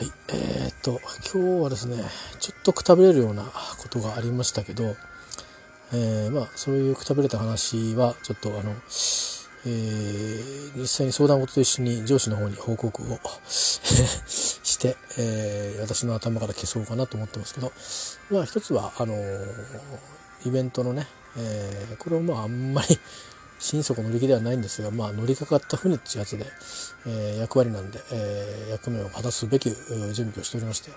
はい、えー、っと今日はですねちょっとくたびれるようなことがありましたけど、えー、まあそういうくたびれた話はちょっとあの、えー、実際に相談事と一緒に上司の方に報告を して、え、私の頭から消そうかなと思ってますけどまあ一つはあのイベントのね、え、これをまああんまり心底乗り気ではないんですが、まあ、乗りかかった船ってやつで、えー、役割なんで、えー、役目を果たすべき準備をしておりまして、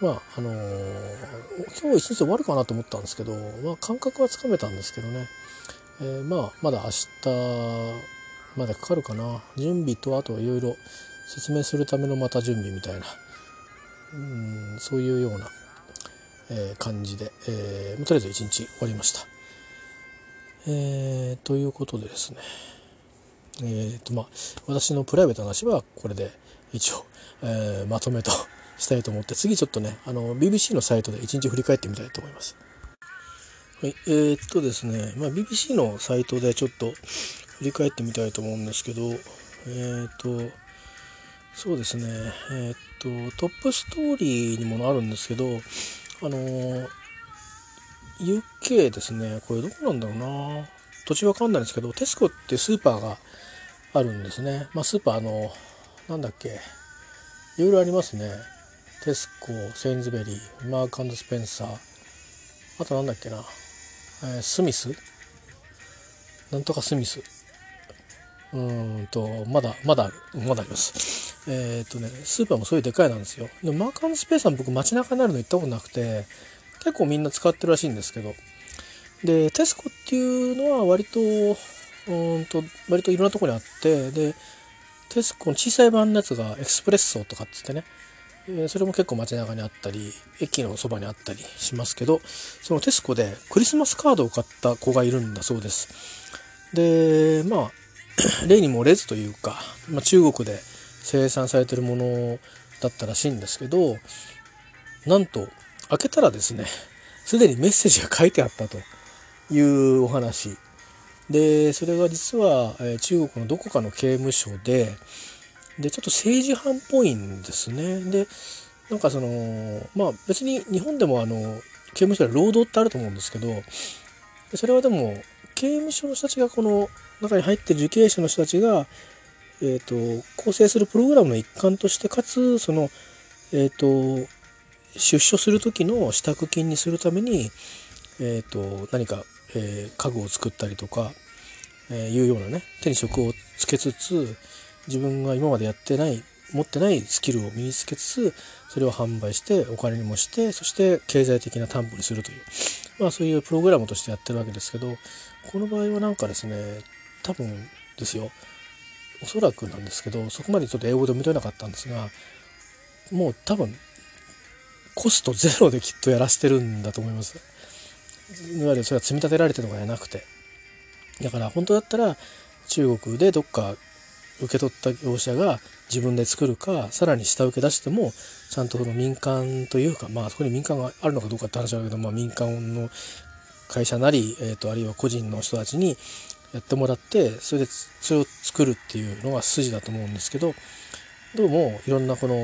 まああのー、今日一日終わるかなと思ったんですけど、まあ、感覚はつかめたんですけどね、えー、まあまだ明日までかかるかな準備とあといろいろ説明するためのまた準備みたいなうんそういうような、えー、感じで、えー、とりあえず一日終わりました。えー、ということでですねえーとまあ、私のプライベートな話はこれで一応、えー、まとめとしたいと思って次ちょっとねあの BBC のサイトで一日振り返ってみたいと思います。はい、えー、っとですね、まあ、BBC のサイトでちょっと振り返ってみたいと思うんですけどえー、っとそうですねえー、っとトップストーリーにもあるんですけどあの UK ですね。これどこなんだろうな。土地わかんないんですけどテスコってスーパーがあるんですね。まあスーパーのなんだっけ。いろいろありますね。テスコセインズベリーマークスペンサー。あとなんだっけな、えー、スミス？なんとかスミス。うんとまだまだある。まだあります。えー、っとねスーパーもそういうでかいなんですよ。でもマークスペンサー僕街中になるの行ったことなくて結構みんな使ってるらしいんですけど。でテスコっていうのは割とうんと割といろんなとこにあってでテスコの小さい版のやつがエクスプレッソとかっつってね。それも結構街中にあったり駅のそばにあったりしますけどそのテスコでクリスマスカードを買った子がいるんだそうです。でまあ 例にもれずというか、まあ、中国で生産されてるものだったらしいんですけどなんと開けたらですねすでにメッセージが書いてあったというお話。でそれが実は、え中国のどこかの刑務所ででちょっと政治犯っぽいんですね。でなんかそのまあ別に日本でもあの刑務所で労働ってあると思うんですけどそれはでも刑務所の人たちがこの中に入ってる受刑者の人たちが、えーと、構成するプログラムの一環としてかつその、えーと出所する時の支度金にするために、えーと、何か、えー、家具を作ったりとか、えー、いうようなね手に職をつけつつ自分が今までやってない持ってないスキルを身につけつつそれを販売してお金にもしてそして経済的な担保にするというまあそういうプログラムとしてやってるわけですけどこの場合はなんかですね多分ですよおそらくなんですけどそこまでちょっと英語で読み取れなかったんですがもう多分コストゼロできっとやらしてるんだと思います。いわゆるそれは積み立てられてるのがなくて。だから本当だったら中国でどっか受け取った業者が自分で作るかさらに下請け出してもちゃんとその民間というかまあそこに民間があるのかどうかって話だけど、まあ、民間の会社なり、えーと、あるいは個人の人たちにやってもらってそれでそれを作るっていうのが筋だと思うんですけどどうもいろんなこの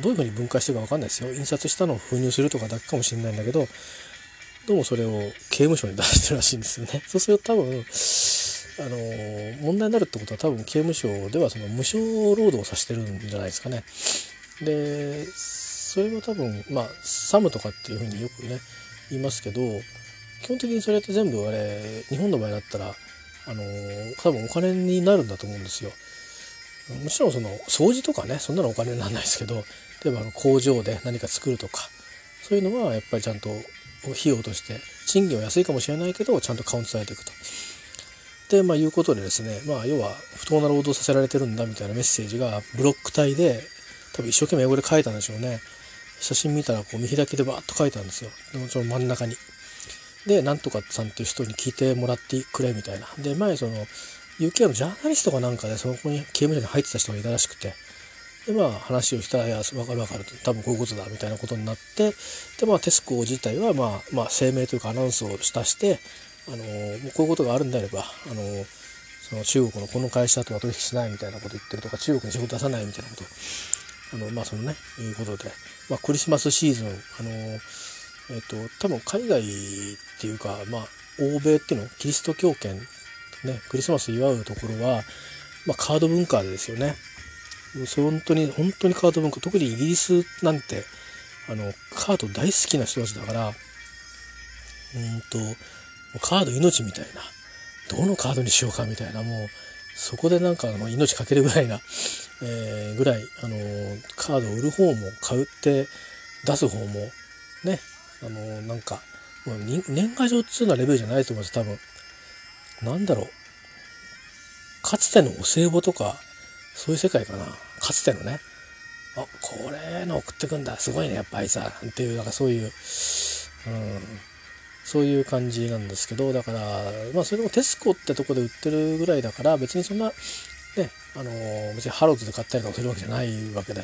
どういうふうに分解してるか分かんないですよ。印刷したのを封入するとかだけかもしれないんだけどどうもそれを刑務所に出してるらしいんですよね。そうすると多分あの問題になるってことは多分刑務所ではその無償労働をさせてるんじゃないですかね。でそれは多分まあサムとかっていうふうによくね言いますけど基本的にそれって全部あれ日本の場合だったらあの多分お金になるんだと思うんですよ。もちろんその掃除とかねそんなのお金にならないですけど例えば工場で何か作るとかそういうのはやっぱりちゃんと費用として賃金は安いかもしれないけどちゃんとカウントされていくと。でまあいうことでですねまあ要は不当な労働させられてるんだみたいなメッセージがブロック体で多分一生懸命英語で書いたんでしょうね。写真見たらこう見開きでバーッと書いたんですよ。でもその真ん中に。でなんとかさんっていう人に聞いてもらってくれみたいな。で前その UK のジャーナリストかなんかでそこに刑務所に入ってた人がいたらしくて。でまあ話をしたら「いや分かる分かると」多分こういうことだみたいなことになってでまあテスコ自体はまあまあ声明というかアナウンスをしたしてあのもうこういうことがあるんであればあのその中国のこの会社とは取引しないみたいなこと言ってるとか中国に仕事出さないみたいなことあのまあそのねいうことで、まあ、クリスマスシーズンあのえっ、と多分海外っていうかまあ欧米っていうのキリスト教圏ねクリスマス祝うところは、まあ、カード文化ですよね。本当に本当にカード文化特にイギリスなんてあのカード大好きな人たちだからうんとカード命みたいなどのカードにしようかみたいなもうそこでなんかあの命かけるぐらいな、えー、ぐらいあのカードを売る方も買うって出す方もねあのなんか年賀状っつうのはレベルじゃないと思うんです多分なんだろう。かつてのお歳暮とかそういう世界かな。かつてのね。あこれの送ってくんだ。すごいねやっぱあいつは。っていうなんかそういう、うん、そういう感じなんですけどだからまあそれでもテスコってとこで売ってるぐらいだから別にそんなねあの別にハロッズで買ったりとかするわけじゃないわけで。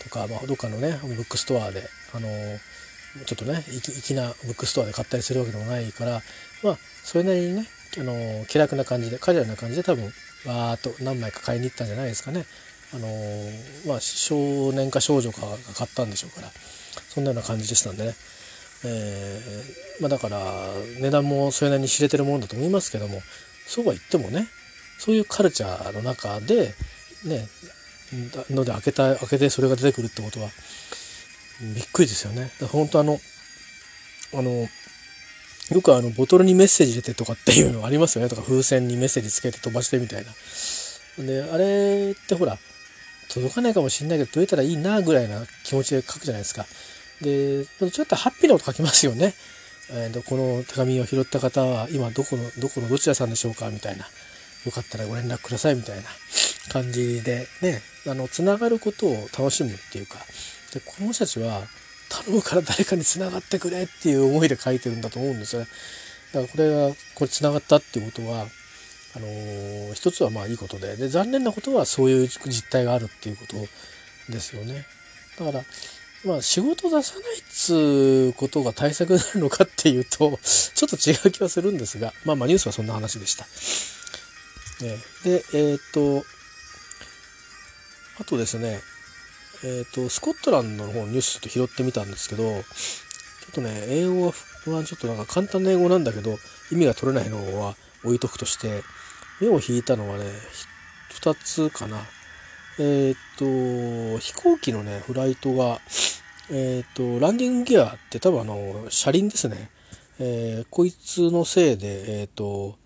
とか、まあ、どっかのねブックストアであのちょっとね粋なブックストアで買ったりするわけでもないからまあそれなりにねあの気楽な感じでカジュアルな感じで多分わーっと何枚か買いに行ったんじゃないですかね。あのまあ少年か少女かが買ったんでしょうからそんなような感じでしたんでね、えー、まあ、だから値段もそれなりに知れてるものだと思いますけどもそうは言ってもねそういうカルチャーの中でねので開けた開けてそれが出てくるってことはびっくりですよね。本当あのあのよくあのボトルにメッセージ入れてとかっていうのありますよねとか風船にメッセージつけて飛ばしてみたいな。であれってほら届かないかもしんないけど届いたらいいなぐらいな気持ちで書くじゃないですか。でちょっとハッピーなこと書きますよね。えー、この手紙を拾った方は今どこのどこのどちらさんでしょうかみたいな。よかったらご連絡くださいみたいな感じでね、あの、つながることを楽しむっていうか、で、この人たちは頼むから誰かに繋がってくれっていう思いで書いてるんだと思うんですよね。だからこれが、これ繋がったっていうことは、あのー、一つはまあいいことで、で、残念なことはそういう実態があるっていうことですよね。だから、まあ仕事出さないっつうことが対策になるのかっていうと、ちょっと違う気はするんですが、まあまあニュースはそんな話でした。ね、で、えっ、と、あとですね、えっ、ー、と、スコットランドの方のニュースちょっと拾ってみたんですけど、ちょっとね、英語はちょっとなんか簡単な英語なんだけど、意味が取れないのは置いとくとして、目を引いたのはね、2つかな。えっ、ー、と、飛行機のね、フライトが、えっ、ー、と、ランディングギアって多分あの、車輪ですね。えー、こいつのせいで、えっ、と、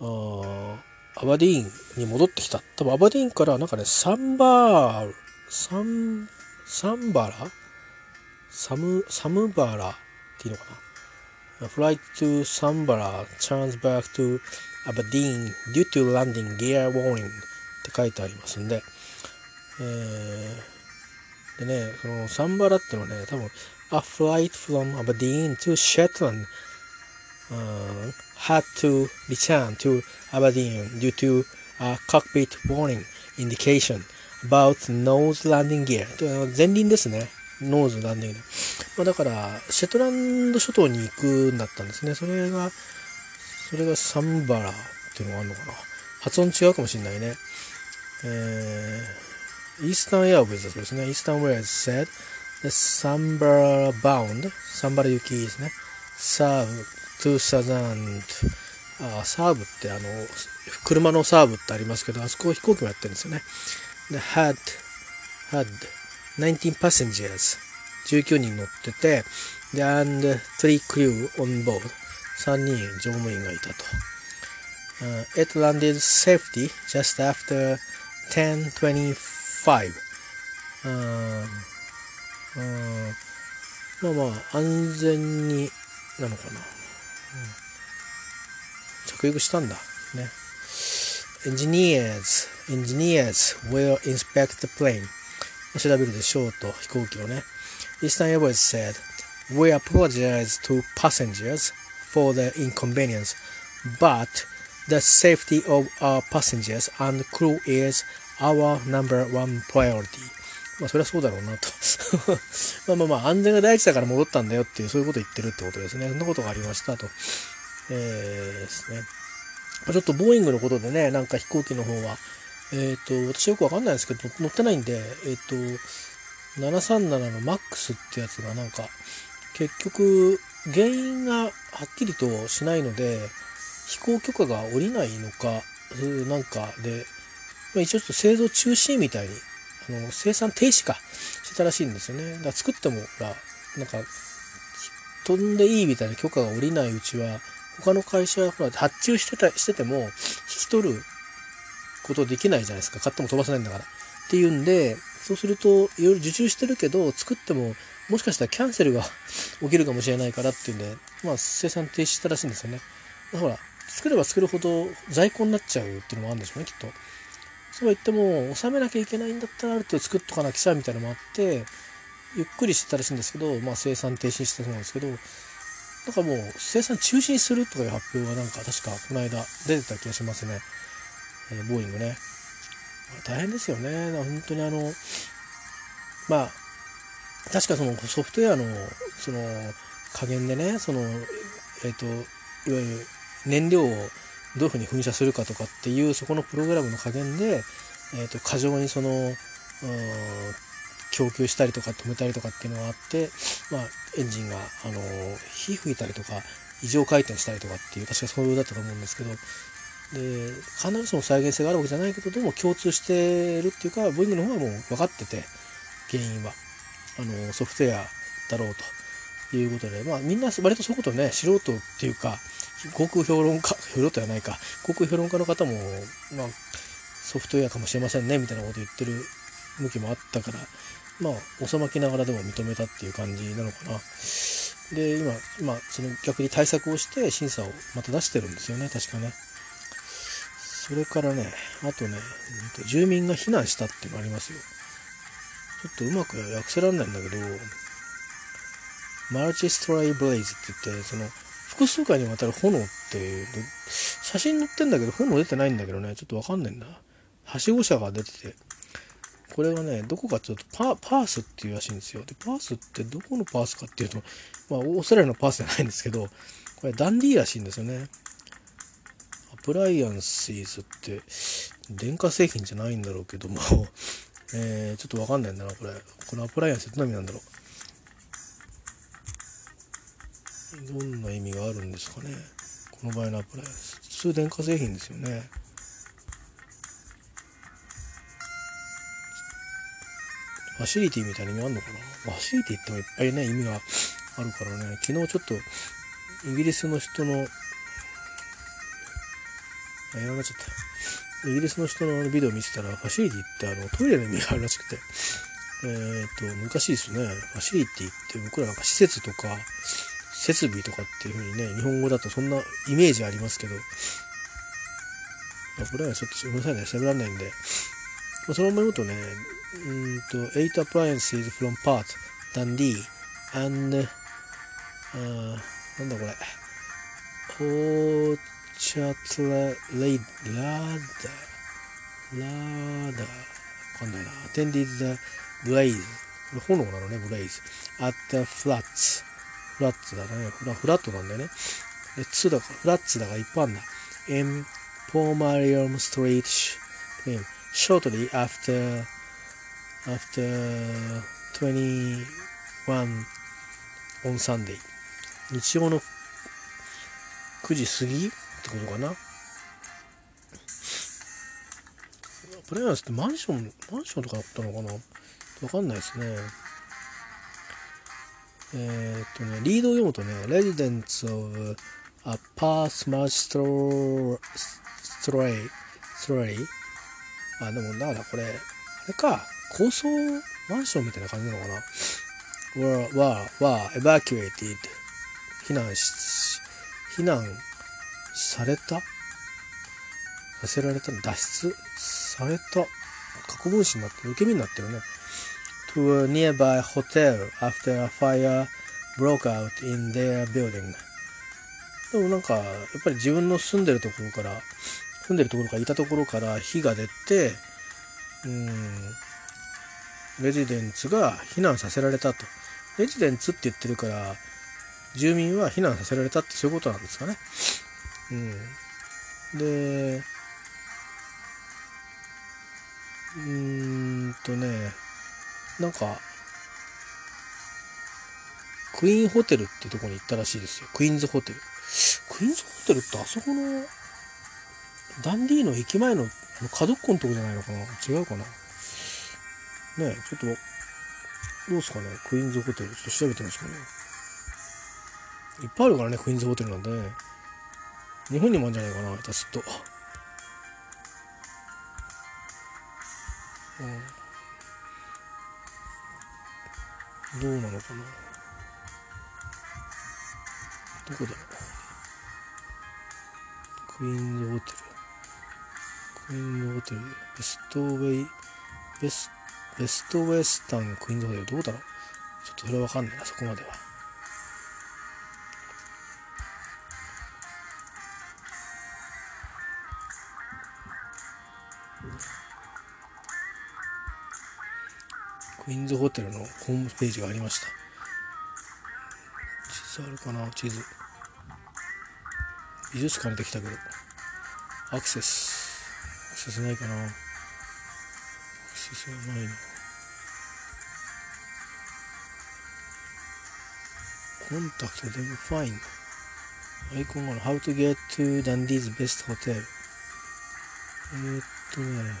アバディーンに戻ってきた。多分アバディーンからなんかね、サンバーサン、サンバラサム、サムバラっていうのかな ?Flight to サンバラ turns back to Aberdeen due to landing gear warning って書いてありますんで、えー、でね、そのサンバラっていうのはね、多分 A flight from Aberdeen to Shetland、uh, had to return to Aberdeen due to a cockpit warning indication about nose landing gear 前輪ですね。ノーズランディングまあ、だからシェトランド諸島に行くんだったんですね。それがそれがサンバラっていうのがあるのかな。発音違うかもしれないね。えー、イースタンエアウェイズそうですね。イースタンウェイズ said the サンバラ bound サンバラ行きですね。serve 2000あサーブってあの車のサーブってありますけどあそこ飛行機もやってるんですよね。Had, had 19 passengers 19人乗ってて and 3 crew on board 3人乗務員がいたと、uh, it landed safety just after 10.25 uh, uh, まあまあ安全になのかな、うん、着陸したんだね engineers engineers will inspect the plane 調べるでしょうと飛行機をね Eastern Airways said we apologize to passengers for the inconvenience but the safety of our passengers and crew is our number one priority まあそれはそうだろうなとまあまあまあ安全が第一だから戻ったんだよっていうそういうこと言ってるってことですねそんなことがありましたとえー、ですねちょっとボーイングのことでね、なんか飛行機の方は、えっ、ー、と、私よくわかんないですけど、乗ってないんで、えっ、ー、と、737の MAX ってやつがなんか結局原因がはっきりとしないので飛行許可が下りないのかなんかで、まあ、一応ちょっと製造中止みたいにあの生産停止かしてたらしいんですよね。だから作ってもほらなんか飛んでいいみたいな許可が下りないうちは他の会社はほら発注してたしてても引き取ることできないじゃないですか買っても飛ばせないんだからっていうんでそうするといろいろ受注してるけど作ってももしかしたらキャンセルが 起きるかもしれないからっていうんで、まあ、生産停止したらしいんですよね。ほら作れば作るほど在庫になっちゃうっていうのもあるんでしょうねきっと。そうは言っても収めなきゃいけないんだったらある程度作っとかなきゃみたいなのもあってゆっくりしてたらしいんですけど、まあ、生産停止してたそうなんですけどなんかもう生産中止にするとかいう発表がなんか確かこの間出てた気がしますね、えー、ボーイングね。大変ですよね。本当にあのまあ確かそのソフトウェアのその加減でねそのえっ、ー、といわゆる燃料をどういうふうに噴射するかとかっていうそこのプログラムの加減で、えー、と過剰にその供給したりとか止めたりとかっていうのがあって、まあ、エンジンがあの火吹いたりとか異常回転したりとかっていう確かそういうだったと思うんですけどで必ずしも再現性があるわけじゃないけどどうも共通してるっていうかボーイングの方はもう分かってて原因は。あのソフトウェアだろうということで、まあ、みんな割とそういうことね素人っていうか航空評論家評論家はないか航空評論家の方も、まあ、ソフトウェアかもしれませんねみたいなこと言ってる向きもあったからまあ収まきながらでも認めたっていう感じなのかな。で今、まあ、その逆に対策をして審査をまた出してるんですよね確かね。それからねあとね住民が避難したっていうのありますよ。ちょっとうまく訳せらんないんだけど、マルチストライブレイズって言って、その、複数回にわたる炎っていう、写真載ってんだけど、炎出てないんだけどね、ちょっとわかんないんだ。はしご車が出てて、これはね、どこかちょっとパパースっていうらしいんですよ。で、パースってどこのパースかっていうと、まあ、オーストラリアのパースじゃないんですけど、これダンディーらしいんですよね。アプライアンシーズって、電化製品じゃないんだろうけども えー、ちょっとわかんないんだな、これ。このアプライアンスって何なんだろう。どんな意味があるんですかね。この場合のアプライアンス。普通電化製品ですよね。ファシリティみたいな意味あるのかな？ファシリティってもいっぱいね、意味があるからね。昨日ちょっと、イギリスの人の、あ、やらなっちゃった。イギリスの人のビデオ見てたら、ファシリティってあのトイレの意味があるらしくて、えっ、と、難しいですね。ファシリティって僕らなんか施設とか、設備とかっていう風にね、日本語だとそんなイメージありますけど、ま、これはちょっとごめんなさいね、喋らないんで、そのまま言うとね、うんと、8 appliances from part, Dundee, and, あなんだこれ、チャトラレイラーダラーダわかんな。いな attended the blaze これ炎なのねブレイズ at the flats フラッツだね。フラフラットなんだよね。で2だからフラッツだからいっぱいあんだ。In Pomarium Street shortly after after 21 on Sunday. 日曜の9時過ぎってことかな？プレイヤーズってマンションマンションとかだったのかな？わかんないですね。えー、っとねリードを読むとね Residents of a Path March Stray Stray あでもだからこれあれか高層マンションみたいな感じなのかな？were, were, were evacuated 避難し避難された？させられた？脱出された？過去分詞になって受け身になってるね。To a nearby hotel after a fire broke out in their building でもなんかやっぱり自分の住んでるところから住んでるところからいたところから火が出てうんレジデンツが避難させられたとレジデンツって言ってるから住民は避難させられたってそういうことなんですかねうん。で、うーんとね、なんか、クイーンホテルってとこに行ったらしいですよ。クイーンズホテル。クイーンズホテルってあそこの、ダンディーの駅前の角っこのとこじゃないのかな？違うかな？ねえ、ちょっと、どうですかね？クイーンズホテル。ちょっと調べてみますかね。いっぱいあるからね、クイーンズホテルなんでね。日本にもあるんじゃないかな、下手と。うん、どうなのかな？どこだ？ろうクイーンズホテルクイーンズホテルベストウェイベスベストウェスタンクイーンズホテルどうだろう？ちょっとそれはわかんないなそこまでは。クイーンズホテルのホームページがありました。地図あるかな？地図美術館にできたけど。アクセス。アクセスないかな。アクセスはない。なコンタクトでもファイン。アイコンが How to get to Dundee's best hotel え、っとね。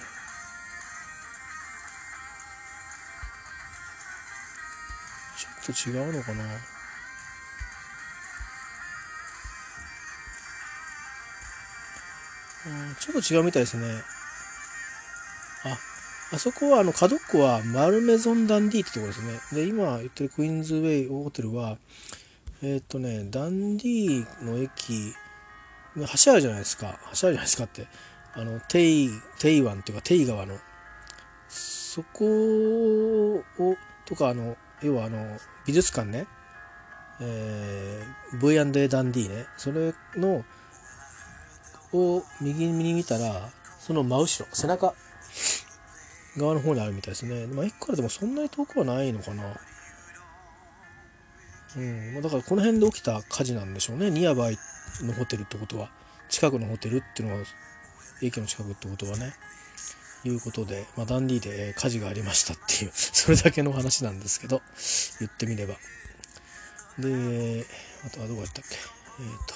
ちょっと違うのかな。ちょっと違うみたいですね。ああそこはあの角っこはマルメゾンダンディってところですね。で今言ってるクイーンズウェイホテルはえっ、とねダンディの駅橋あるじゃないですか。橋あるじゃないですかって。あのテイテイ湾っていうかテイ川の。そこをとかあの要はあの美術館ね、えー、V&A ダンディね。それのを右に見たらその真後ろ背中側の方にあるみたいですね、まあ、駅からでもそんなに遠くはないのかな。うん。まだからこの辺で起きた火事なんでしょうね。ニアバイのホテルってことは。近くのホテルっていうのは駅の近くってことはね。いうことで、まあ、ダンディで火事がありましたっていう、それだけの話なんですけど、言ってみれば。で、あとはどこやったっけ？えっ、ー、と、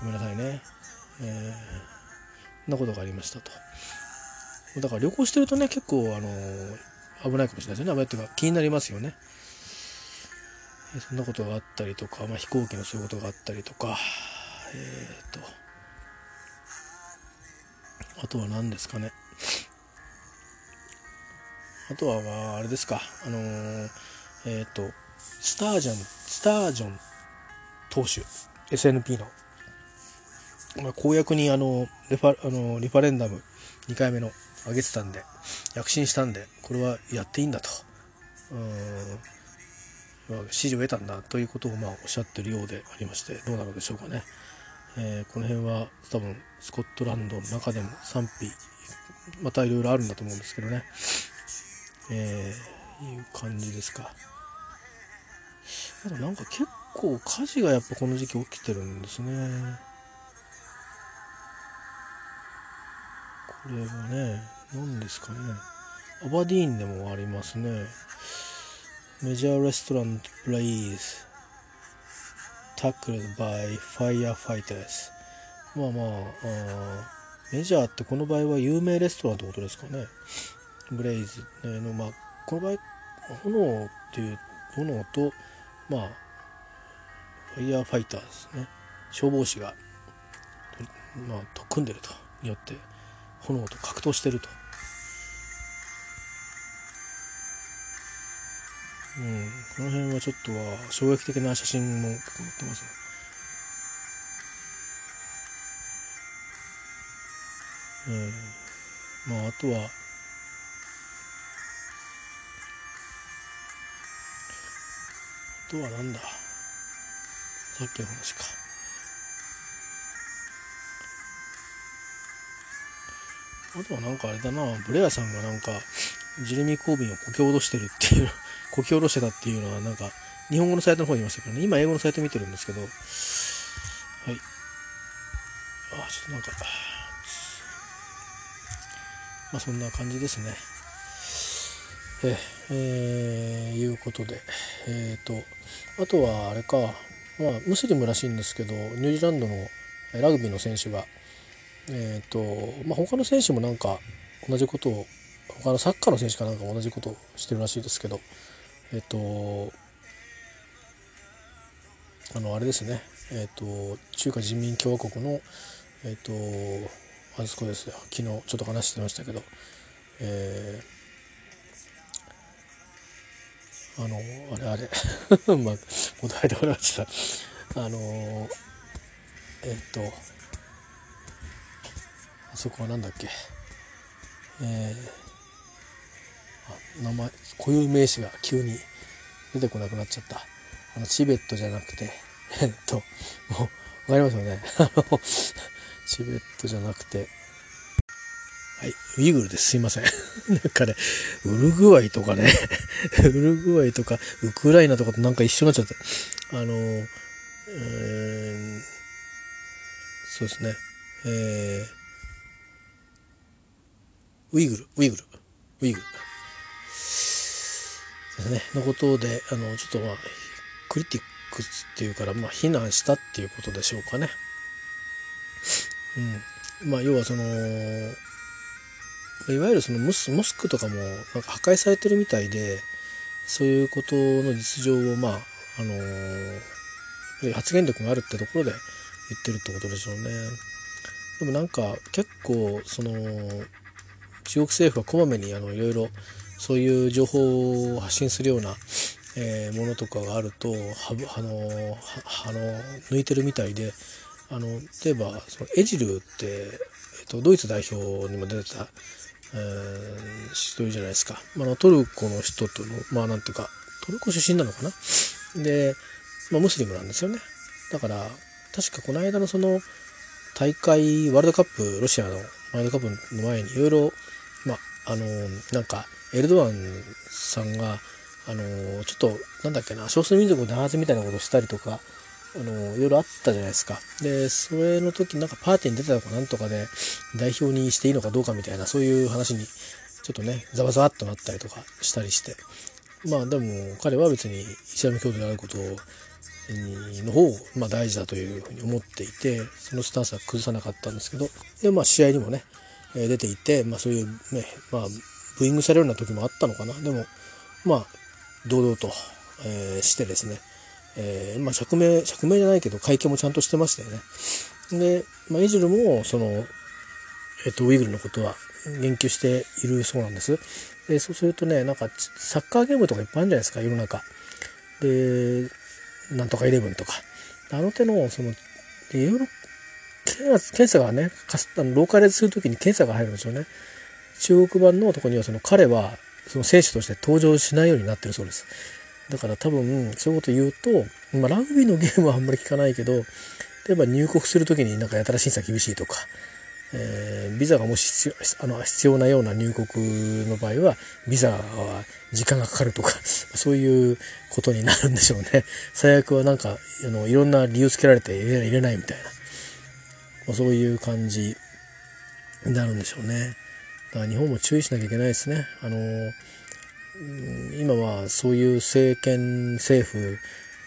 ごめんなさいね。えー、なことがありましたと。だから旅行してるとね、結構、あの危ないかもしれないですよね。危ないっていうか気になりますよね。そんなことがあったりとか、まあ、飛行機のそういうことがあったりとか、えっ、ー、と、あとは何ですかね。あとは、まあ、あれですか、あのー、えっ、ー、と、スタージョン、スタージョン投手、SNP の、まあ、公約にあのレファあのリファレンダム2回目の上げてたんで、躍進したんで、これはやっていいんだと、うん、支持を得たんだということをまあおっしゃってるようでありまして、どうなのでしょうかね。えー、この辺は多分スコットランドの中でも賛否またいろいろあるんだと思うんですけどね。えー、いう感じですか。ただなんか結構火事がやっぱこの時期起きてるんですね。これはね何ですかね。アバディーンでもありますね。メジャーレストラントプレイズ。tackled by firefighters まあまああメジャーってこの場合は有名レストランってことですかね。ブレイズの、まあ、この場合炎っていう炎とまあファイヤーファイターですね。消防士が、まあ、と組んでるとによって。炎と格闘してると。うん、この辺はちょっとは衝撃的な写真も結構載ってますね。えー、まああとはあとはなんださっきの話かあとはなんかあれだなブレアさんがなんかジェレミー・コービンをこき下ろしてるっていう こき下ろしてたっていうのはなんか日本語のサイトの方にいましたけどね。今英語のサイト見てるんですけど。はい。あちょっとなんかまあそんな感じですね。ええー、いうことで。えっ、とあとはあれか。まあムスリムらしいんですけどニュージーランドのラグビーの選手がえっ、とまあ他の選手もなんか同じことを他のサッカーの選手かなんか同じことをしてるらしいですけどえっ、とあのあれですね。えっ、と中華人民共和国のえっ、とあそこですよ。昨日ちょっと話してましたけどえー、あのあれあれ。まあお題で笑っちゃった。あのえっ、とあそこはなんだっけ？えー、あ名前固有名詞が急に出てこなくなっちゃったあのチベットじゃなくてえっともう分かりますよね？あ のチベットじゃなくてはい、ウイグルです。すいません。なんかね、ウルグアイとかね、ウルグアイとか、ウクライナとかとなんか一緒になっちゃって。あの、えー、そうですね。えー、ウイグル、ウイグル、ウイグル。ですね。のことで、あの、ちょっとまあ、クリティックスっていうから、まあ、非難したっていうことでしょうかね。うん。まあ、要はその、いわゆるそのモスモスクとかもなんか破壊されてるみたいでそういうことの実情をまああのー、発言力があるってところで言ってるってことでしょうね。でもなんか結構その中国政府はこまめにあのいろいろそういう情報を発信するような、えー、ものとかがあるとはあのはあの抜いてるみたいであの例えばそのエジルって、えっと、ドイツ代表にも出てたえー、人じゃないですか。まあ、トルコの人との、まあなんていうか、トルコ出身なのかな？で、まあムスリムなんですよね。だから、確かこの間のその大会、ワールドカップ、ロシアのワールドカップの前にいろいろ、あ、の、なんか、エルドアンさんが、あの、ちょっと、なんだっけな、少数民族を弾圧みたいなことをしたりとか、あのいろいろあったじゃないですか。で、それの時なんかパーティーに出てたかなんとかで代表にしていいのかどうかみたいなそういう話にちょっとね、ざわざわっとなったりとかしたりして。まあでも彼は別にイスラム教徒であることの方を、まあ、大事だというふうに思っていて、そのスタンスは崩さなかったんですけど、で、まあ試合にもね、出ていて、まあそういうね、まあブーイングされるような時もあったのかな。でも、まあ堂々と、えー、してですね、えー、まあ、釈明、釈明じゃないけど、会見もちゃんとしてましたよね。で、まあ、イジルも、その、えっと、ウイグルのことは言及しているそうなんです。で、そうするとね、なんか、サッカーゲームとかいっぱいあるんじゃないですか、世の中。で、なんとかイレブンとか。あの手の、その、いろいろ、検査がね、あのローカライズするときに検査が入るんですよね。中国版のとこには、その彼は、その選手として登場しないようになってるそうです。だから多分そういうこと言うと、まあ、ラグビーのゲームはあんまり聞かないけど例えば入国する時になんかやたら審査厳しいとか、えー、ビザがもし必要あの必要なような入国の場合はビザは時間がかかるとか そういうことになるんでしょうね最悪はなんかあのいろんな理由つけられて入れ入れないみたいな、まあ、そういう感じになるんでしょうね。だから日本も注意しなきゃいけないですね。あの今はそういう政権政府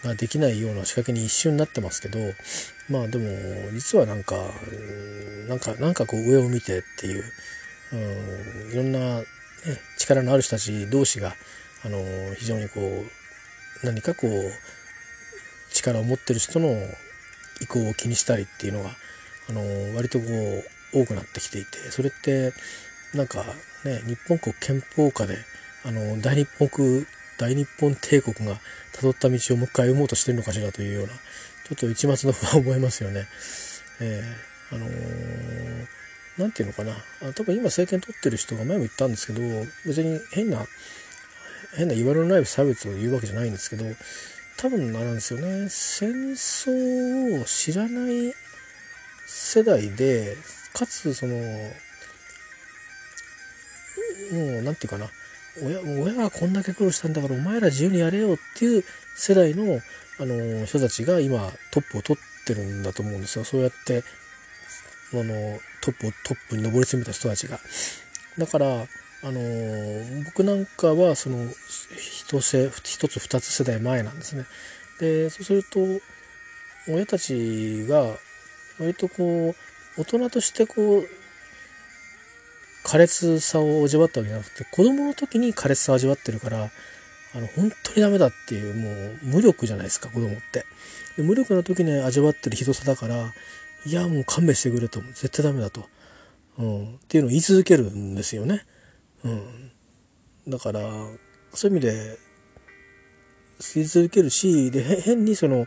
ができないような仕掛けに一瞬になってますけどまあでも実はなんかなんかなんかこう上を見てっていう、うん、いろんな、ね、力のある人たち同士があの非常にこう何かこう力を持ってる人の意向を気にしたりっていうのがあの割とこう多くなってきていてそれってなんかね日本国憲法下であの大日本国大日本帝国が辿った道をもう一回歩もうとしてるのかしらというようなちょっと一末の不安を覚えますよね。えー、あのー、なんていうのかな多分今政権取ってる人が前も言ったんですけど別に変な変な言われのない差別を言うわけじゃないんですけど多分あれなんですよね戦争を知らない世代でかつそのもう何て言うかな親親がこんだけ苦労したんだからお前ら自由にやれよっていう世代のあの人たちが今トップを取ってるんだと思うんですよそうやってあのトップをトップに上り詰めた人たちが。だからあの僕なんかはその一世一つ二つ世代前なんですね。でそうすると親たちが割とこう大人としてこう苛烈さを味わったわけじゃなくて子供の時に苛烈さを味わってるからあの本当にダメだっていうもう無力じゃないですか子供って。で無力な時に味わってるひどさだからいやもう勘弁してくれと絶対ダメだと、うん、っていうのを言い続けるんですよね、うん、だからそういう意味で言い続けるしで変にその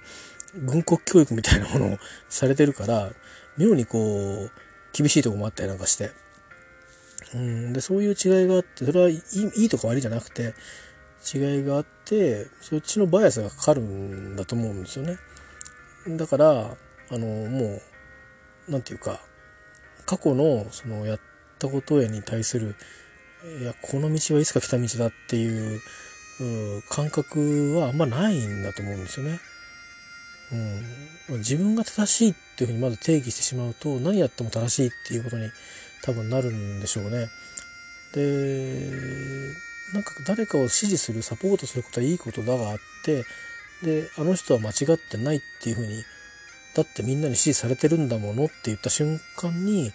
軍国教育みたいなものをされてるから妙にこう厳しいとこもあったりなんかしてうん、でそういう違いがあってそれはいいいいとか悪いじゃなくて違いがあってそっちのバイアスがかかるんだと思うんですよね。だからあのもう何て言うか過去のそのやったことへに対するいやこの道はいつか来た道だっていう感覚はあんまないんだと思うんですよね。うん、自分が正しいっていうふうにまず定義してしまうと何やっても正しいっていうことに多分なるんでしょうね。でなんか誰かを支持するサポートすることはいいことだがあってであの人は間違ってないっていうふうにだってみんなに支持されてるんだものって言った瞬間に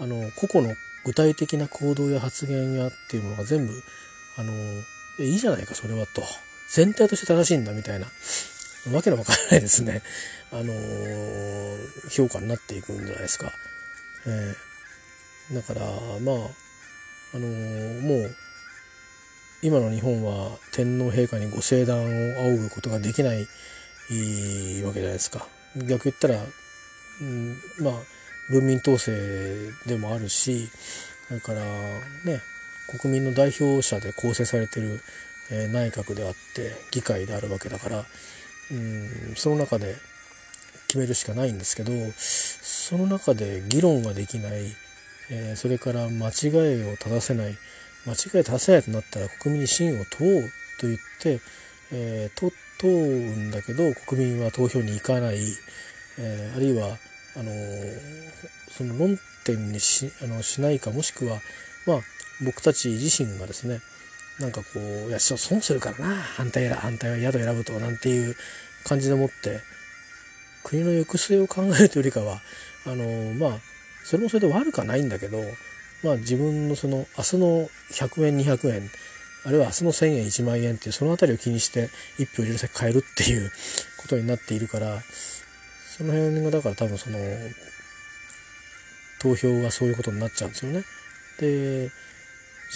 あの個々の具体的な行動や発言やっていうものが全部あのいいじゃないかそれはと。全体として正しいんだみたいな。わけのわからないですねあの評価になっていくんじゃないですか。えーだからまああのー、もう今の日本は天皇陛下にご聖断を仰ぐことができないわけじゃないですか。逆言ったら、うん、まあ文民統制でもあるしそれからね国民の代表者で構成されてる、え、内閣であって議会であるわけだから、うん、その中で決めるしかないんですけどその中で議論ができないえー、それから間違いを正せない間違い正せないとなったら国民に信を問おうと言って、えー、問うんだけど国民は投票に行かない、えー、あるいはあのその論点にしあのしないかもしくは、まあ、僕たち自身がですねなんかこういや損するからな反対や反対は宿選ぶとなんていう感じでもって国の行く末を考えるというよりかはあのまあそれもそれで悪くはないんだけど、まあ自分のその明日の100円200円あるいは明日の1000円1万円っていうその辺りを気にして1票入れる先変えるっていうことになっているからその辺がだから多分その投票がそういうことになっちゃうんですよね。で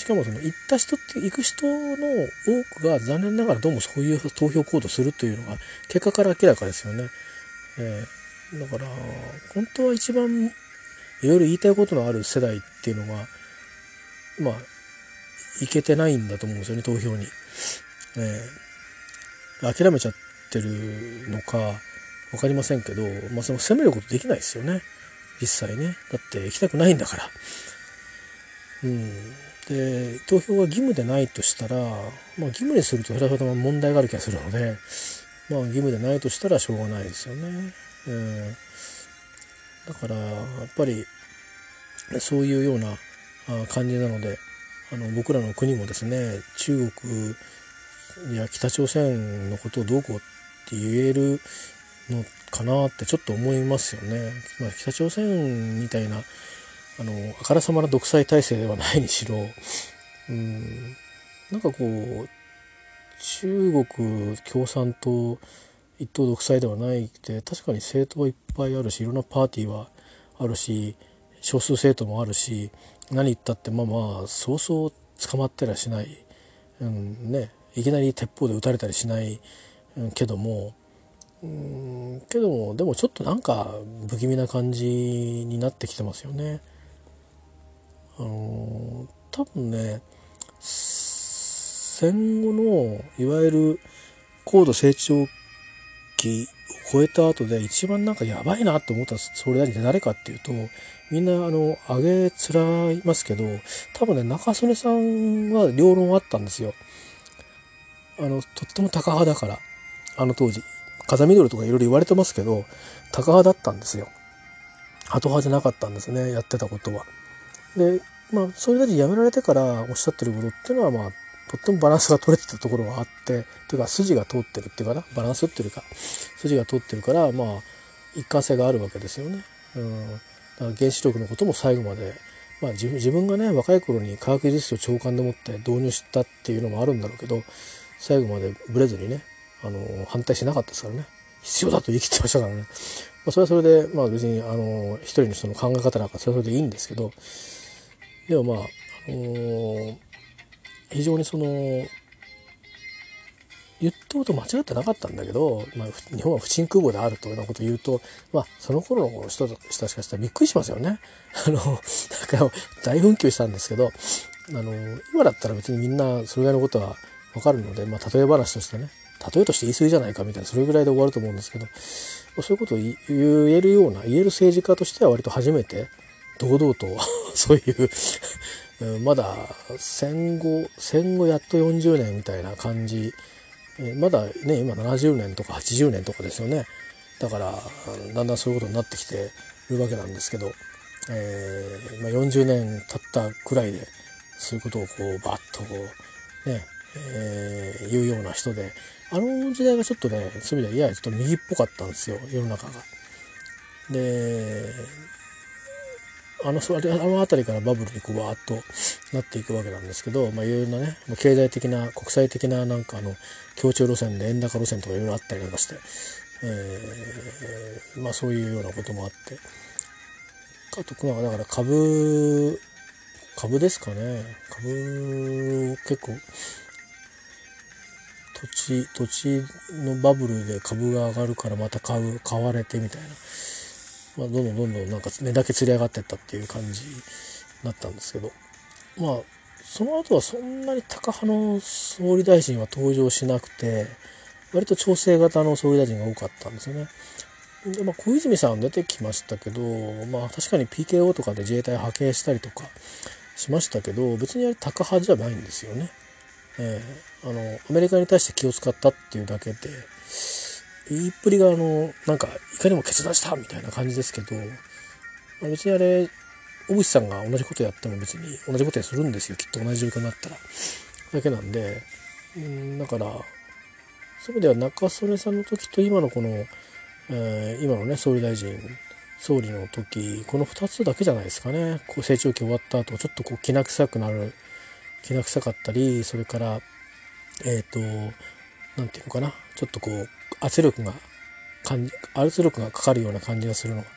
しかもその行った人って行く人の多くが残念ながらどうもそういう投票行動するというのが結果から明らかですよね。えー、だから本当は一番いろいろ言いたいことのある世代っていうのがまあいけてないんだと思うんですよね投票に。えー、諦めちゃってるのか分かりませんけど、まあ、その責めることできないですよね実際ねだって行きたくないんだから。うん、で投票が義務でないとしたら、まあ、義務にするとそれは問題がある気がするので、まあ、義務でないとしたらしょうがないですよね。うんだからやっぱりそういうような感じなのであの僕らの国もですね中国や北朝鮮のことをどうこうって言えるのかなってちょっと思いますよね。まあ、北朝鮮みたいなあのあからさまな独裁体制ではないにしろうんなんかこう中国共産党一党独裁ではないって確かに政党はいっぱいあるしいろんなパーティーはあるし少数政党もあるし何言ったってまあまあそうそう捕まってらしない、うんね、いきなり鉄砲で撃たれたりしない、うん、けどもうんけどもでもちょっとなんか不気味な感じになってきてますよね。あの多分ね戦後のいわゆる高度成長期を超えた後で一番なんかやばいなと思った総理大臣って誰かっていうとみんなあの上げつらいますけど多分ね中曽根さんは両論あったんですよ。あのとっても高派だからあの当時風見鶏とかいろいろ言われてますけど高派だったんですよ。鳩派じゃなかったんですねやってたことは。でまあ総理大臣辞められてからおっしゃってることっていうのはまあとってもバランスが取れてたところがあってっていうか筋が通ってるっていうかなバランスっていうか筋が通ってるからまあ一貫性があるわけですよね。うん。だから原子力のことも最後までまあ自分自分がね若い頃に科学技術を長官でもって導入したっていうのもあるんだろうけど最後までブレずにねあの反対しなかったですからね。必要だと言い切ってましたからね、まあ、それはそれでまあ別にあの一人の人の考え方なんかそれはそれでいいんですけどでもまあ、あのー、非常にその言ったこと間違ってなかったんだけど、まあ、日本は不沈空母であるというようなことを言うと、まあ、その頃の人たちからしたらびっくりしますよね。あの、だから大紛糾したんですけど、あの、今だったら別にみんなそれぐらいのことはわかるので、まあ、例え話としてね、例えとして言い過ぎじゃないかみたいな、それぐらいで終わると思うんですけど、そういうことを言えるような、言える政治家としては割と初めて、堂々と そういうまだ戦後、戦後やっと40年みたいな感じまだね今70年とか80年とかですよねだからだんだんそういうことになってきてるわけなんですけど、えー、まあ、40年経ったくらいでそういうことをこうバッとこうね、えー、言うような人であの時代がちょっとねそういう意味ではややちょっと右っぽかったんですよ世の中が。であのあの辺りからバブルにこうわーっとなっていくわけなんですけど、まあ、いろいろなね経済的な国際的ななんかあの協調路線で円高路線とかいろいろあったりなんかして、えー、まあそういうようなこともあってあとだから株株ですかね株結構土地土地のバブルで株が上がるからまた買う買われてみたいな。まあ、どんどんどんどんなんか値だけ釣り上がってったっていう感じになったんですけどまあその後はそんなに高派の総理大臣は登場しなくて割と調整型の総理大臣が多かったんですよね。でまあ、小泉さん出てきましたけど、まあ、確かに PKO とかで自衛隊派遣したりとかしましたけど別にあれ高派じゃないんですよね。えー、あのアメリカに対して気を使ったっていうだけで言いっぷりがあのなんかいかにも決断したみたいな感じですけど、まあ、別にあれ小渕さんが同じことやっても別に同じことやするんですよ。きっと同じ状況になったら。だけなんでうんだからそういう意味では中曽根さんの時と今のこの、えー、今のね総理大臣総理の時この2つだけじゃないですかね。こう成長期終わった後ちょっとこうきな臭くなるきな臭かったりそれからえっ、ー、と何て言うのかな。ちょっとこう圧力が感じ圧力がかかるような感じがするの。が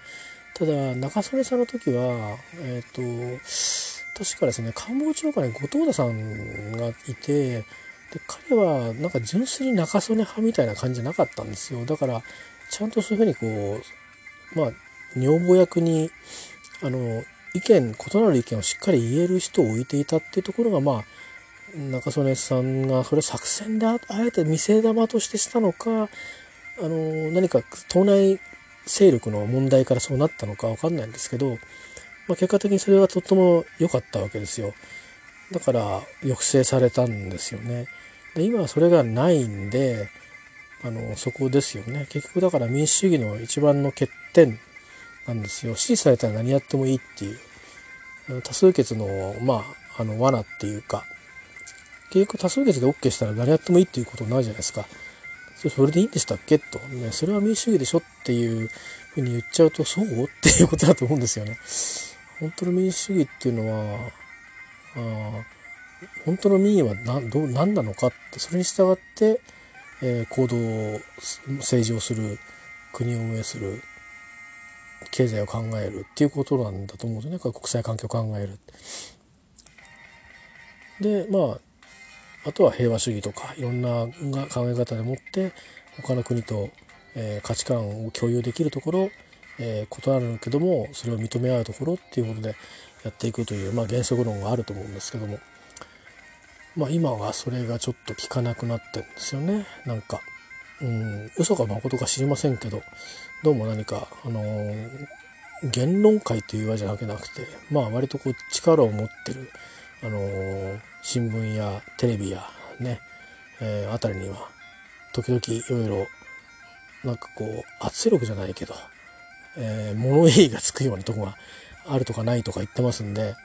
ただ中曽根さんの時はえっ、ー、と確かですね官房長官に後藤田さんがいてで彼はなんか純粋に中曽根派みたいな感じじゃなかったんですよ。だからちゃんとそういうふうにこうまあ女房役にあの意見異なる意見をしっかり言える人を置いていたっていうところがまあ中曽根さんがそれ作戦であえて見せ玉としてしたのかあの何か党内勢力の問題からそうなったのか分かんないんですけど、まあ、結果的にそれはとっても良かったわけですよ。だから抑制されたんですよね。で今はそれがないんであのそこですよね。結局だから民主主義の一番の欠点なんですよ。支持されたら何やってもいいっていう多数決のまああの罠っていうか結局多数決で OK したら誰やってもいいっていうことなるじゃないですか。それでいいんでしたっけ？と、ね。それは民主主義でしょっていうふうに言っちゃうと、そう？っていうことだと思うんですよね。本当の民主主義っていうのは、あ本当の民意は何どう何なのかってそれに従って、えー、行動を政治をする国を運営する経済を考えるっていうことなんだと思うんですよね国際環境を考える。でまああとは平和主義とかいろんな考え方でもって他の国と、えー、価値観を共有できるところ、えー、異なるけどもそれを認め合うところっていうことでやっていくという、まあ、原則論があると思うんですけども、まあ、今はそれがちょっと効かなくなってるんですよねなんか。うん、嘘か誠か知りませんけどどうも何か、あのー、言論会というわけじゃなくてまあ割とこう力を持ってる、あのー新聞やテレビやね、えー、あたりには時々いろいろなんかこう圧力じゃないけど、えー、物言いがつくようなとこがあるとかないとか言ってますんで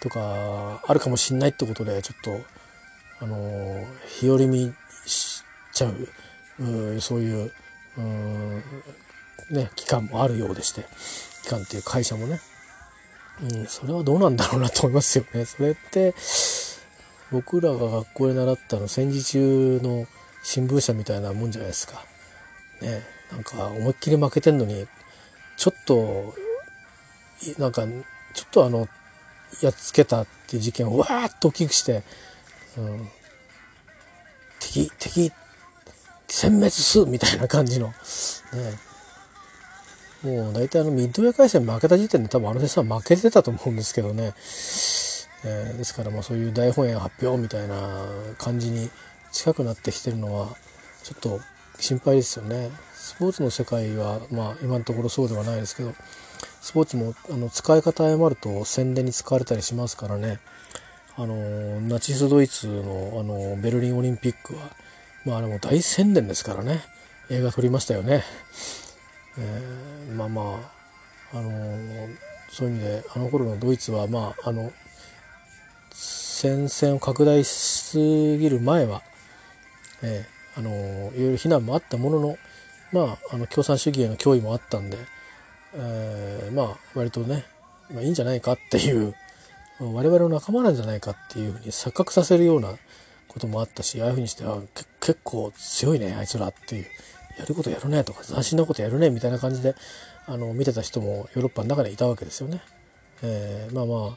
とかあるかもしんないってことでちょっとあの日和見しちゃうそういうね期間もあるようでして期間っていう会社もね、うん、それはどうなんだろうなと思いますよね。それって僕らが学校で習ったの戦時中の新聞社みたいなもんじゃないですか。ねなんか思いっきり負けてんのにちょっとなんかちょっとあのやっつけたっていう事件をわーっと大きくして、うん、敵敵殲滅すみたいな感じの、ね、もう大体あのミッドウェー海戦負けた時点で多分あの先生は負けてたと思うんですけどね、えー、ですからまあそういう大本営発表みたいな感じに近くなってきてるのはちょっと心配ですよね。スポーツの世界はまあ今のところそうではないですけどスポーツもあの使い方誤ると宣伝に使われたりしますからねあのナチスドイツのあのベルリンオリンピックは、まあ、あれも大宣伝ですからね映画撮りましたよね。えー、まあまあ、あのそういう意味であの頃のドイツはまああの戦線を拡大しすぎる前は、えー、あのいろいろ非難もあったもののまああの共産主義への脅威もあったんで、えー、まあ割とね、まあ、いいんじゃないかっていう我々の仲間なんじゃないかっていうふうに錯覚させるようなこともあったしああいうふうにしては結構強いねあいつらっていう。やることやるねとか斬新なことやるねみたいな感じであの見てた人もヨーロッパの中でいたわけですよね。えー、まあまあ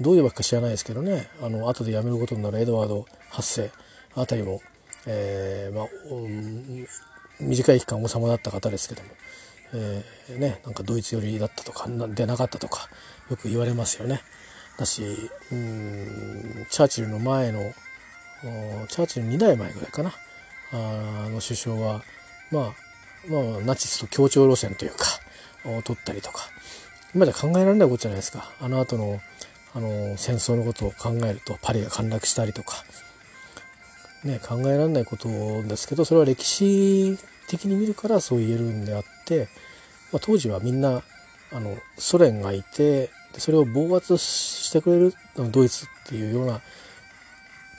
どういうわけか知らないですけどねあの後で辞めることになるエドワード8世あたりも、えーまあ、短い期間王様だった方ですけども、えー、ね、なんかドイツ寄りだったとかでなかったとかよく言われますよね。だしうんチャーチルの前のチャーチル2代前ぐらいかなあの首相は、まあ、まあナチスと協調路線というかを取ったりとか。今じゃ考えられないことじゃないですか。あの後のあの戦争のことを考えるとパリが陥落したりとか、ね、考えられないことですけどそれは歴史的に見るからそう言えるんであって、まあ、当時はみんなあのソ連がいてそれを防圧してくれるドイツっていうような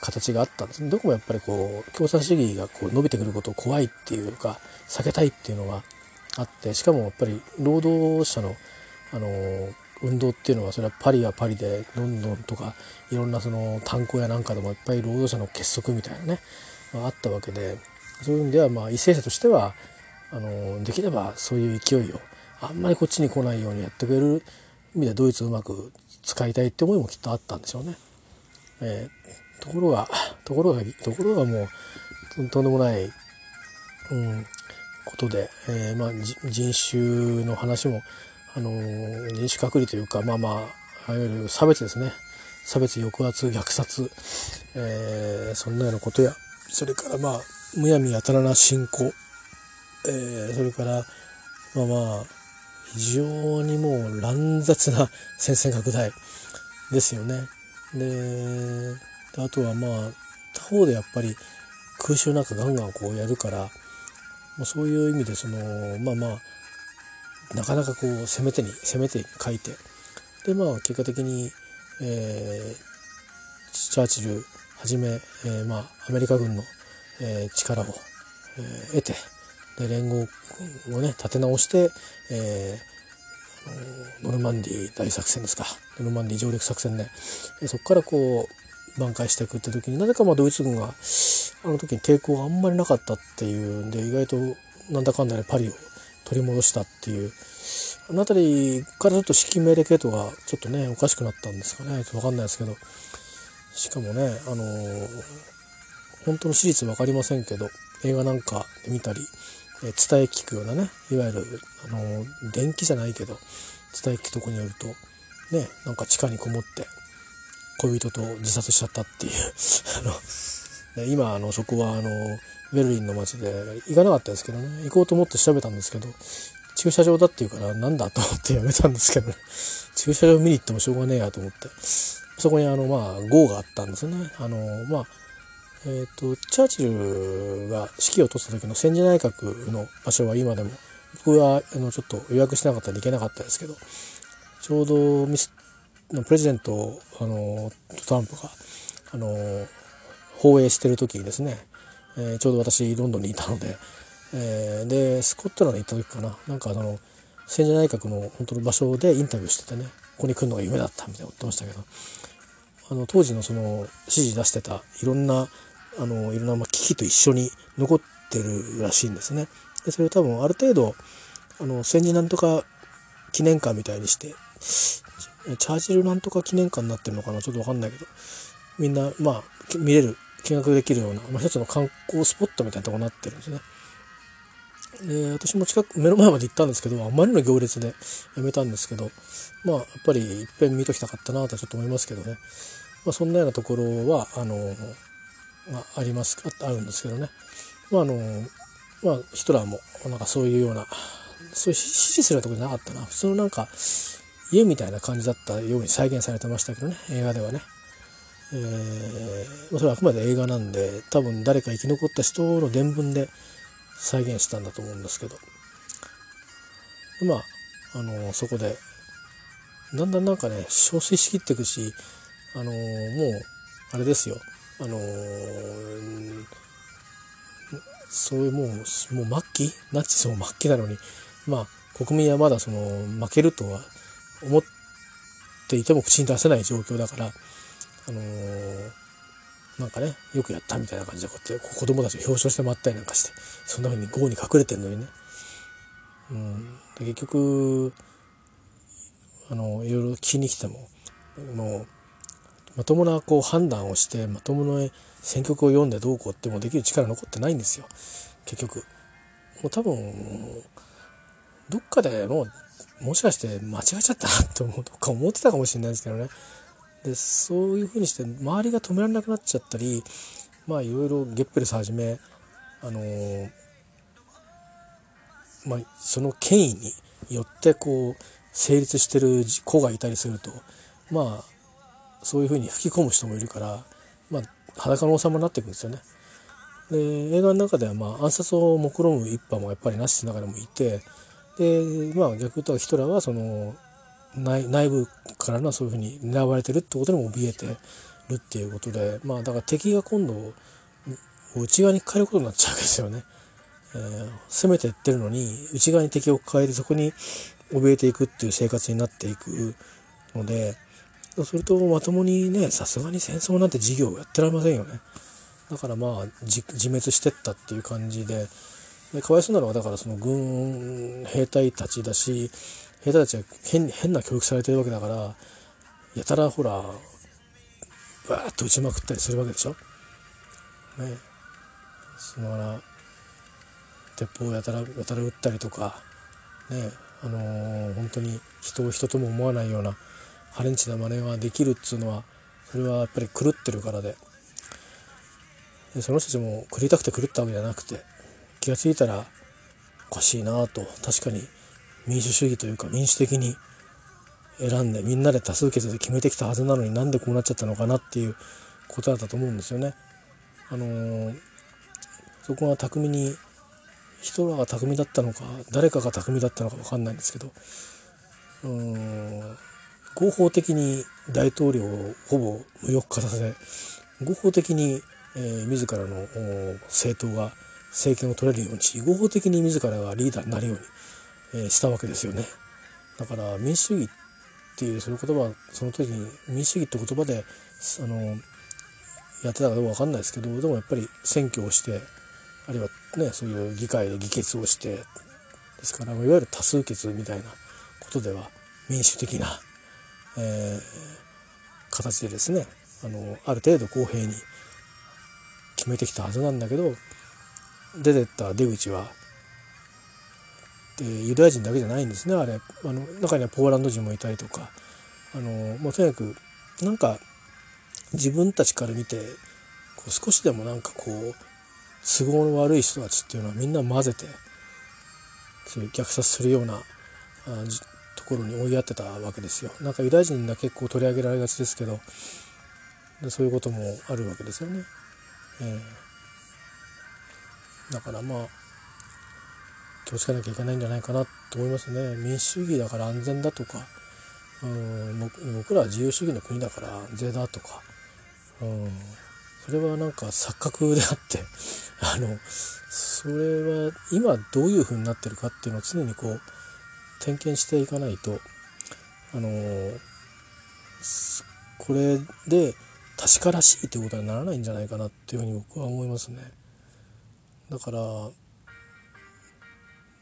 形があったんですね。どこもやっぱりこう共産主義がこう伸びてくることを怖いっていうか避けたいっていうのがあってしかもやっぱり労働者のあの運動っていうのはそれはパリはパリでロンドンとかいろんなその炭鉱やなんかでもいっぱい労働者の結束みたいなね、まあ、ったわけでそういう意味ではまあ為政者としてはあのできればそういう勢いをあんまりこっちに来ないようにやってくれる意味でドイツをうまく使いたいって思いもきっとあったんでしょうね。えー、ところがところがところがもうとんでもない、うん、ことで、えー、まあ、人種の話もあの人種隔離というかまあまあいわゆる差別ですね差別抑圧虐殺、えー、そんなようなことやそれからまあむやみやたらな信仰、えー、それからまあまあ非常にもう乱雑な 戦線拡大ですよね。であとはまあ他方でやっぱり空襲なんかガンガンこうやるからもうそういう意味でそのまあまあなかなかこう攻め手に攻め手に書いてでまあ結果的に、えー、チャーチルはじめ、えー、まあアメリカ軍の、えー、力を、えー、得てで連合をね立て直して、えー、ノルマンディー大作戦ですか。ノルマンディー上陸作戦で、そこからこう挽回していくって時になぜかまあドイツ軍があの時に抵抗があんまりなかったっていうんで意外となんだかんだでパリを取り戻したっていうあの辺りからちょっと指揮命令系統がちょっとねおかしくなったんですかね。ちょっと分かんないですけど。しかもねあの、本当の史実分かりませんけど映画なんかで見たり、え伝え聞くようなねいわゆる、あの、電気じゃないけど伝え聞くとこによるとねなんか地下にこもって恋人と自殺しちゃったっていう。あの今あのそこはあのベルリンの街で行かなかったですけどね。行こうと思って調べたんですけど駐車場だっていうからなんだと思ってやめたんですけどね。駐車場見に行ってもしょうがねえやと思って。そこにあのまあ号があったんですね。あのまあえっ、ー、とチャーチルが指揮を執った時の戦時内閣の場所は今でも僕はあのちょっと予約しなかったらいけなかったですけどちょうどミスプレジデントをあのトランプがあの放映してる時にですね、えー、ちょうど私ロンドンにいたので、えー、でスコットランドに行った時かななんかあの戦時内閣の本当の場所でインタビューしててねここに来るのが夢だったみたいなこと言ってましたけどあの当時のその指示出してたいろんなあのいろんなまあ機と一緒に残ってるらしいんですね。でそれ多分ある程度あの戦時なんとか記念館みたいにしてチャージルなんとか記念館になってるのかな？ちょっと分かんないけど。みんなまあ見れる見学できるような、まあ、一つの観光スポットみたいなとこになってるんですね。で私も近く目の前まで行ったんですけどあまりの行列でやめたんですけどまあやっぱりいっぺん見ときたかったなとはちょっと思いますけどね、まあ、そんなようなところはあの、まあ、ありますああるんですけどね。まああのまあヒトラーもなんかそういうようなそういう指示するところじゃなかったな。普通のなんか家みたいな感じだったように再現されてましたけどね。映画ではね。えー、それはあくまで映画なんで多分誰か生き残った人の伝聞で再現したんだと思うんですけど。まああのそこでだんだんなんかね憔悴しきっていくしあのもうあれですよ。あのそういうもうもう末期？ナチスも末期なのに。まあ国民はまだその負けるとは思っていても口に出せない状況だからあのなんかねよくやったみたいな感じでこうやって子供たちを表彰してもらったりなんかしてそんな風に豪に隠れてるのにね、うん、で結局あのいろいろ聞きに来てももうまともなこう判断をしてまともな選曲を読んでどうこうってもできる力残ってないんですよ。結局。もう多分どっかでもうもしかして間違えちゃったなって思うとか思ってたかもしれないですけどねでそういうふうにして周りが止められなくなっちゃったりまあいろいろゲッペルスはじめあのー、まあ、その権威によってこう成立してる子がいたりするとまあそういうふうに吹き込む人もいるから、まあ、裸の王様になっていくんですよね。で映画の中では、まあ、暗殺を目論む一派もやっぱりナチスの中でもいてで、まあ、逆に言うとヒトラーはその内内部からのそういうふうに狙われてるってことにも怯えてるっていうことでまあだから敵が今度内側に変えることになっちゃうわけですよね。えー、攻めてってるのに内側に敵を変えてそこに怯えていくっていう生活になっていくのでそうするとまともにねさすがに戦争なんて事業やってられませんよね。だからまあ自滅してったっていう感じででかわいそうなのはだからその軍兵隊たちだし兵隊たちは変変な教育されてるわけだからやたらほらバーッと撃ちまくったりするわけでしょ？ね。そのら鉄砲をやたらやたら撃ったりとかね。あのー、本当に人を人とも思わないようなハレンチな真似ができるっつうのはそれはやっぱり狂ってるからで。でその人たちも狂いたくて狂ったわけじゃなくて。気が付いたらおかしいなと確かに民主主義というか民主的に選んでみんなで多数決で決めてきたはずなのになんでこうなっちゃったのかなっていうことだったと思うんですよね。あのー、そこが巧みに人らが巧みだったのか誰かが巧みだったのか分かんないんですけどうん合法的に大統領をほぼ無力化させ合法的に、えー、自らの政党が政権を取れるようにし合法的に自らがリーダーになるようにえしたわけですよね。だから民主主義っていうその言葉その時に民主主義って言葉であのやってたかどうか分かんないですけどでもやっぱり選挙をしてあるいはねそういう議会で議決をしてですからいわゆる多数決みたいなことでは民主的な、えー、形でですねあのある程度公平に決めてきたはずなんだけど出てった出口はってユダヤ人だけじゃないんですねあれあの中にはポーランド人もいたりとかあのもうとにかくなんか自分たちから見てこう少しでもなんかこう都合の悪い人たちっていうのはみんな混ぜてそういう虐殺するようなあところに追いやってたわけですよ。なんかユダヤ人が結構取り上げられがちですけどそういうこともあるわけですよね。えー、だからまあ気をつけなきゃいけないんじゃないかなと思いますね民主主義だから安全だとかうん僕らは自由主義の国だから税だとか、うん、それはなんか錯覚であって あのそれは今どういうふうになってるかっていうのを常にこう点検していかないとあのこれで確からしいということにならないんじゃないかなっていうふうに僕は思いますね。だから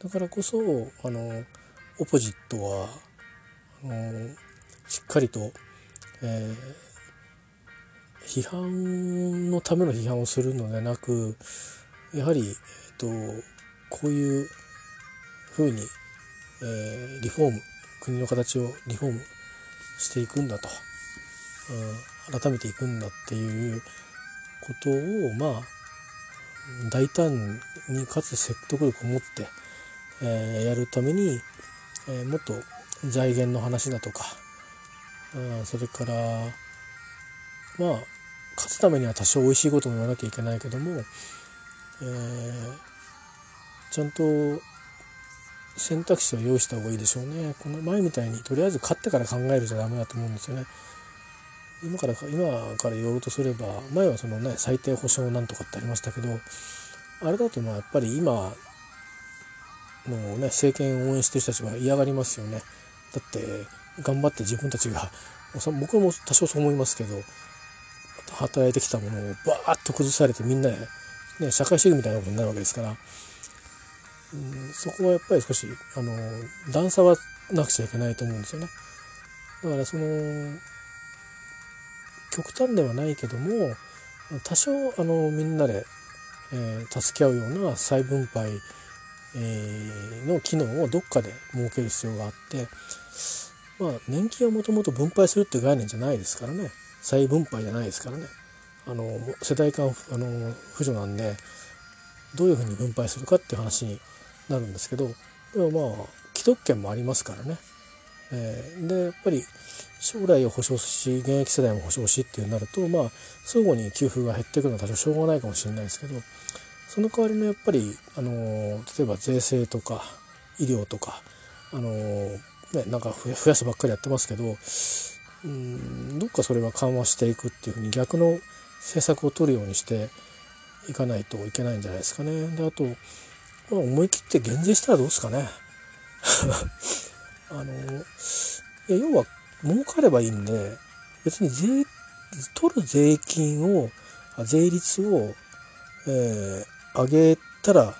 だからこそあのオポジットはあのしっかりと、えー、批判のための批判をするのではなくやはり、えーと、こういうふうに、えー、リフォーム国の形をリフォームしていくんだと、うん、改めていくんだっていうことをまあ大胆にかつ説得力を持って、えー、やるために、えー、もっと財源の話だとか、うん、それからまあ勝つためには多少美味しいことも言わなきゃいけないけども、えー、ちゃんと選択肢を用意した方がいいでしょうね。この前みたいにとりあえず勝ってから考えるじゃダメだと思うんですよね。今から今から言おうとすれば前はそのね最低保障なんとかってありましたけどあれだとまあやっぱり今のね政権を応援してる人たちは嫌がりますよねだって頑張って自分たちが 僕も多少そう思いますけど働いてきたものをバーッと崩されてみんなで、ね、社会主義みたいなことになるわけですから、うん、そこはやっぱり少しあの段差はなくちゃいけないと思うんですよね。だからその極端ではないけども多少あのみんなで、えー、助け合うような再分配、えー、の機能をどっかで設ける必要があってまあ年金はもともと分配するっていう概念じゃないですからね。再分配じゃないですからね。あの世代間あの扶助なんでどういうふうに分配するかっていう話になるんですけどでもまあ既得権もありますからね、えー、でやっぱり将来を保障し現役世代も保障しっていうなるとまあ相互に給付が減っていくのは多少しょうがないかもしれないですけどその代わりのやっぱりあの例えば税制とか医療とかあのねなんか増やすばっかりやってますけどうんどっかそれは緩和していくっていうふうに逆の政策を取るようにしていかないといけないんじゃないですかね。であと、まあ、思い切って減税したらどうですかね。あのいや要は儲かればいいんで別に税取る税金を税率を、えー、上げたら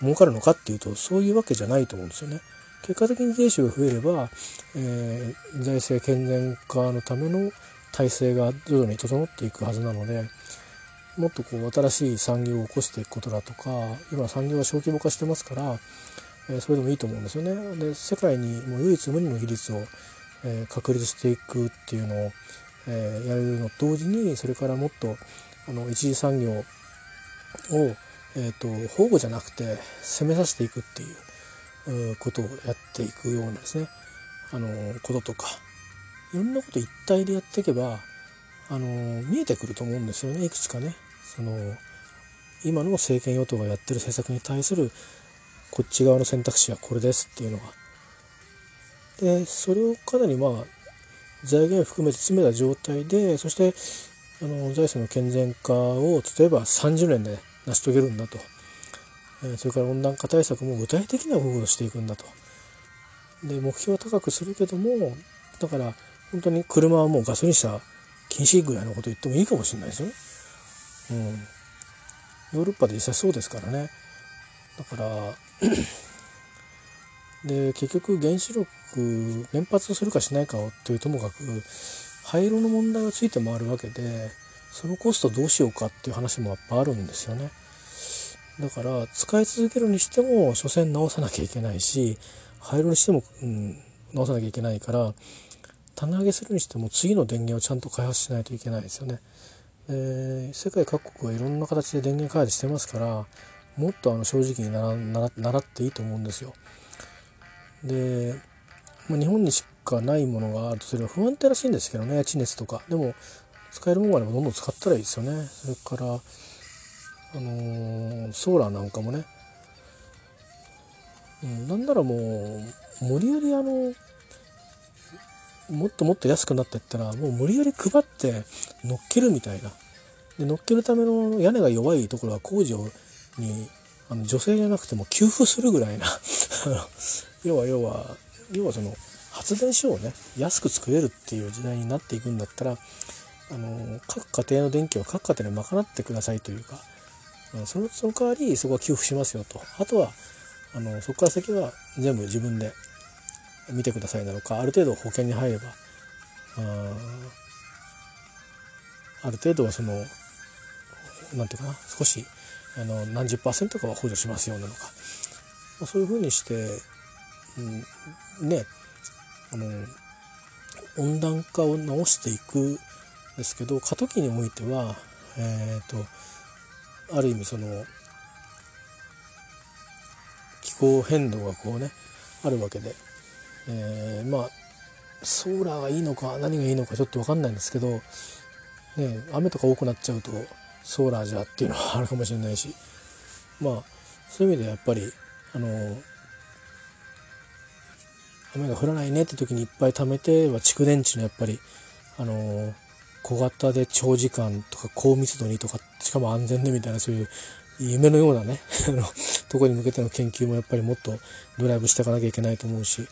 儲かるのかっていうとそういうわけじゃないと思うんですよね。結果的に税収が増えれば、えー、財政健全化のための体制が徐々に整っていくはずなのでもっとこう新しい産業を起こしていくことだとか今産業は小規模化してますから、え、それでもいいと思うんですよね。で世界にもう唯一無二の技術をえ確立していくっていうのを、えやるのと同時にそれからもっとあの一次産業を、えーと、保護じゃなくて攻めさせていくっていうことをやっていくようなですねあのこととかいろんなこと一体でやっていけばあの見えてくると思うんですよねいくつかね。その今の政権与党がやってる政策に対するこっち側の選択肢はこれですっていうのが。でそれをかなりまあ財源を含めて詰めた状態でそしてあの財政の健全化を例えば30年で成し遂げるんだと、えそれから温暖化対策も具体的な部分をしていくんだと。で目標は高くするけどもだから本当に車はもうガソリン車禁止ぐらいのこと言ってもいいかもしれないですよね。うん、ヨーロッパで実際そうですからね。だからで結局原子力原発をするかしないかをというともかく廃炉の問題がついて回るわけでそのコストどうしようかっていう話もやっぱあるんですよね。だから使い続けるにしても所詮直さなきゃいけないし廃炉にしても、うん、直さなきゃいけないから棚上げするにしても次の電源をちゃんと開発しないといけないですよね。で世界各国はいろんな形で電源開発してますからもっとあの正直に習っていいと思うんですよ。で、まあ、日本にしかないものがあるとすれば不安定らしいんですけどね地熱とか。でも使えるものがあればどんどん使ったらいいですよね。それからあのー、ソーラーなんかもね、うん、なんならもう無理やりあのもっともっと安くなっていったらもう無理やり配って乗っけるみたいな。で乗っけるための屋根が弱いところは工事をにあの女性じゃなくても給付するぐらいな。要は要は要はその発電所をね安く作れるっていう時代になっていくんだったらあの各家庭の電気は各家庭で賄ってくださいというかそのその代わりそこは給付しますよと。あとはあのそこから先は全部自分で見てくださいなのか。ある程度保険に入ればあある程度はその何て言うかな少しあの何十パーセントかは補助しますよなのか、まあ、そういうふうにして、うん、ねあの温暖化を直していくんですけど過渡期においてはえっ、ー、とある意味その気候変動がこうねあるわけで、えー、まあソーラーがいいのか何がいいのかちょっと分かんないんですけど、ね、雨とか多くなっちゃうとソーラーじゃっていうのはあるかもしれないしまあそういう意味ではやっぱりあの雨が降らないねって時にいっぱい貯めては蓄電池のやっぱりあの小型で長時間とか高密度にとかしかも安全でみたいなそういう夢のようなね とこに向けての研究もやっぱりもっとドライブしていかなきゃいけないと思うし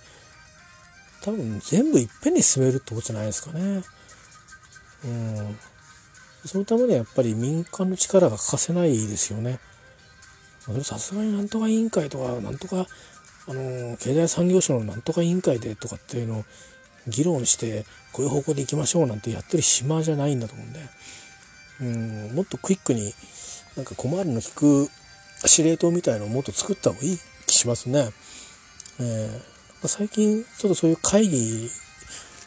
多分全部いっぺんに進めるってことじゃないですかね。うんそのためにはやっぱり民間の力が欠かせないですよね。さすがになんとか委員会とかなんとかあの経済産業省のなんとか委員会でとかっていうのを議論してこういう方向で行きましょうなんてやってる暇じゃないんだと思うんでうんもっとクイックになんか小回りの利く司令塔みたいのをもっと作った方がいい気しますね。えー、最近ちょっとそういう会議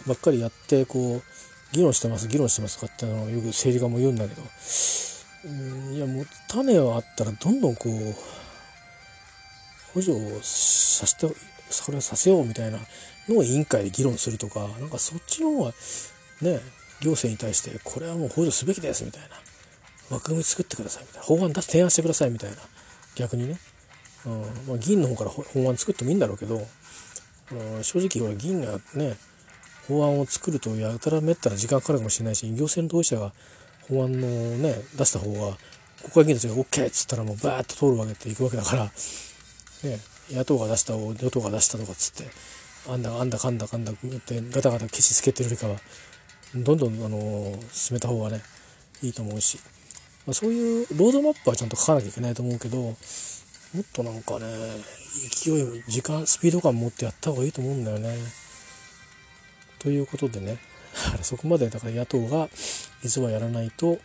ばっかりやってこう議論してます議論してますとかってのよく政治家も言うんだけど。うんいやもう種はあったらどんどんこう補助をさせてそれをさせようみたいなのを委員会で議論するとかなんかそっちの方がね行政に対してこれはもう補助すべきですみたいな。枠組み作ってくださいみたいな。法案出提案してくださいみたいな。逆にね、うんまあ、議員の方から法案作ってもいいんだろうけど、うん、正直ほら議員がね法案を作るとやたらめったら時間かかるかもしれないし行政の当事者が法案のね出した方が国会議員たちが OK っつったらもうバーッと通るわけっていくわけだから、ね、野党が出したを与党が出したとかっつってあんだあんだかんだかんだってガタガタケチつけてるよりかはどんどんあの進めた方がねいいと思うし、まあ、そういうロードマップはちゃんと書かなきゃいけないと思うけどもっとなんかね勢い時間スピード感持ってやった方がいいと思うんだよね。ということでね そこまでだから野党が実はやらないと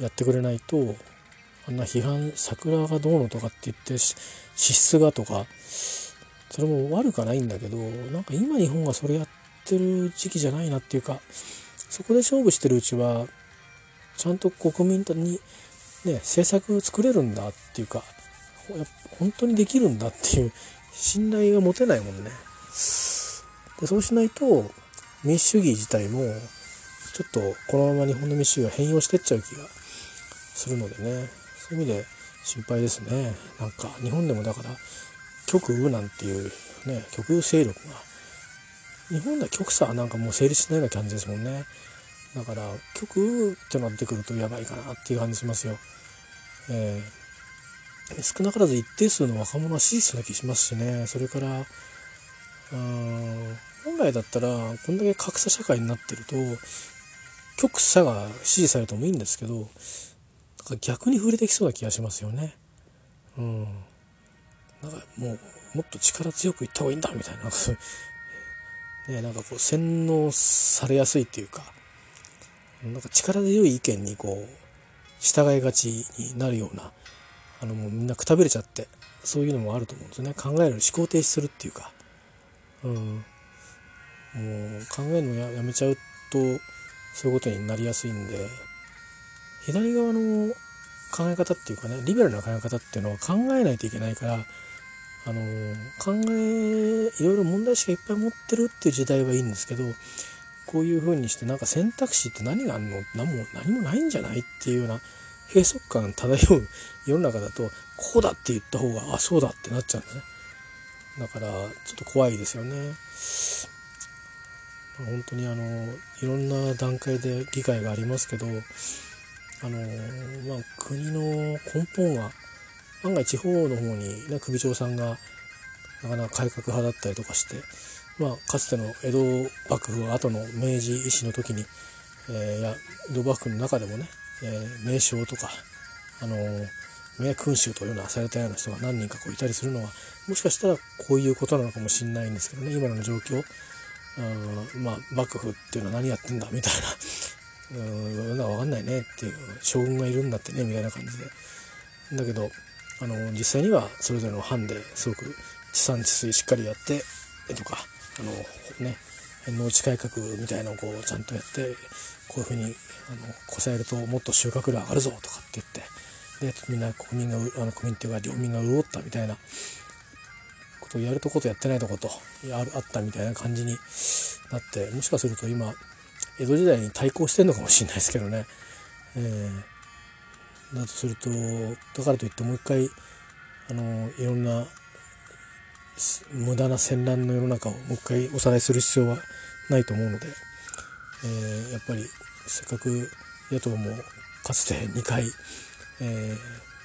やってくれないとあんな批判桜がどうのとかって言って支出がとかそれも悪くはないんだけどなんか今日本がそれやってる時期じゃないなっていうかそこで勝負してるうちはちゃんと国民にね政策作れるんだっていうか本当にできるんだっていう信頼が持てないもんね。でそうしないと民主主義自体もちょっとこのまま日本の民主主義が変容してっちゃう気がするのでね。そういう意味で心配ですね。なんか日本でもだから極右なんていうね極右勢力が日本では極左はなんかもう成立しないような感じですもんね。だから極右ってなってくるとやばいかなっていう感じしますよ、えー、少なからず一定数の若者は支持する気しますしね。それからうん本来だったらこんだけ格差社会になってると極左が支持されてもいいんですけど逆に触れてきそうな気がしますよね。うん。なんかもうもっと力強く言った方がいいんだみたいなねなんかこう洗脳されやすいっていうかなんか力強い意見にこう従いがちになるようなあのもうみんなくたびれちゃってそういうのもあると思うんですよね考える思考停止するっていうかうん、もう考えるのややめちゃうとそういうことになりやすいんで左側の考え方っていうかねリベラルな考え方っていうのは考えないといけないからあの考えいろいろ問題意識がいっぱい持ってるっていう時代はいいんですけどこういうふうにしてなんか選択肢って何があるの？何も何もないんじゃないっていうような閉塞感漂う 世の中だとこうだって言った方があそうだってなっちゃうんだね。だからちょっと怖いですよね。本当にあのいろんな段階で議会がありますけどあの、まあ、国の根本は案外地方の方に、ね、首長さんがなかなか改革派だったりとかして、まあ、かつての江戸幕府後の明治維新の時に、えー、や江戸幕府の中でもね、えー、名将とか、あの名君主というのはされたような人が何人かこういたりするのはもしかしたらこういうことなのかもしれないんですけどね今の状況。うんまあ幕府っていうのは何やってんだみたいな。うんなんか分かんないねっていう将軍がいるんだってねみたいな感じで。だけどあの実際にはそれぞれの藩ですごく地産地水しっかりやってとかあのね農地改革みたいのをこうちゃんとやってこういうふうにあのこさえるともっと収穫量上がるぞとかって言ってでみんな国民があの国民っていうか領民が潤ったみたいなことやるとことやってないとことああったみたいな感じになってもしかすると今江戸時代に対抗してるのかもしれないですけどね、えー、だとするとだからといってもう一回あのいろんな無駄な戦乱の世の中をもう一回おさらいする必要はないと思うので、えー、やっぱりせっかく野党もかつて2回、えー、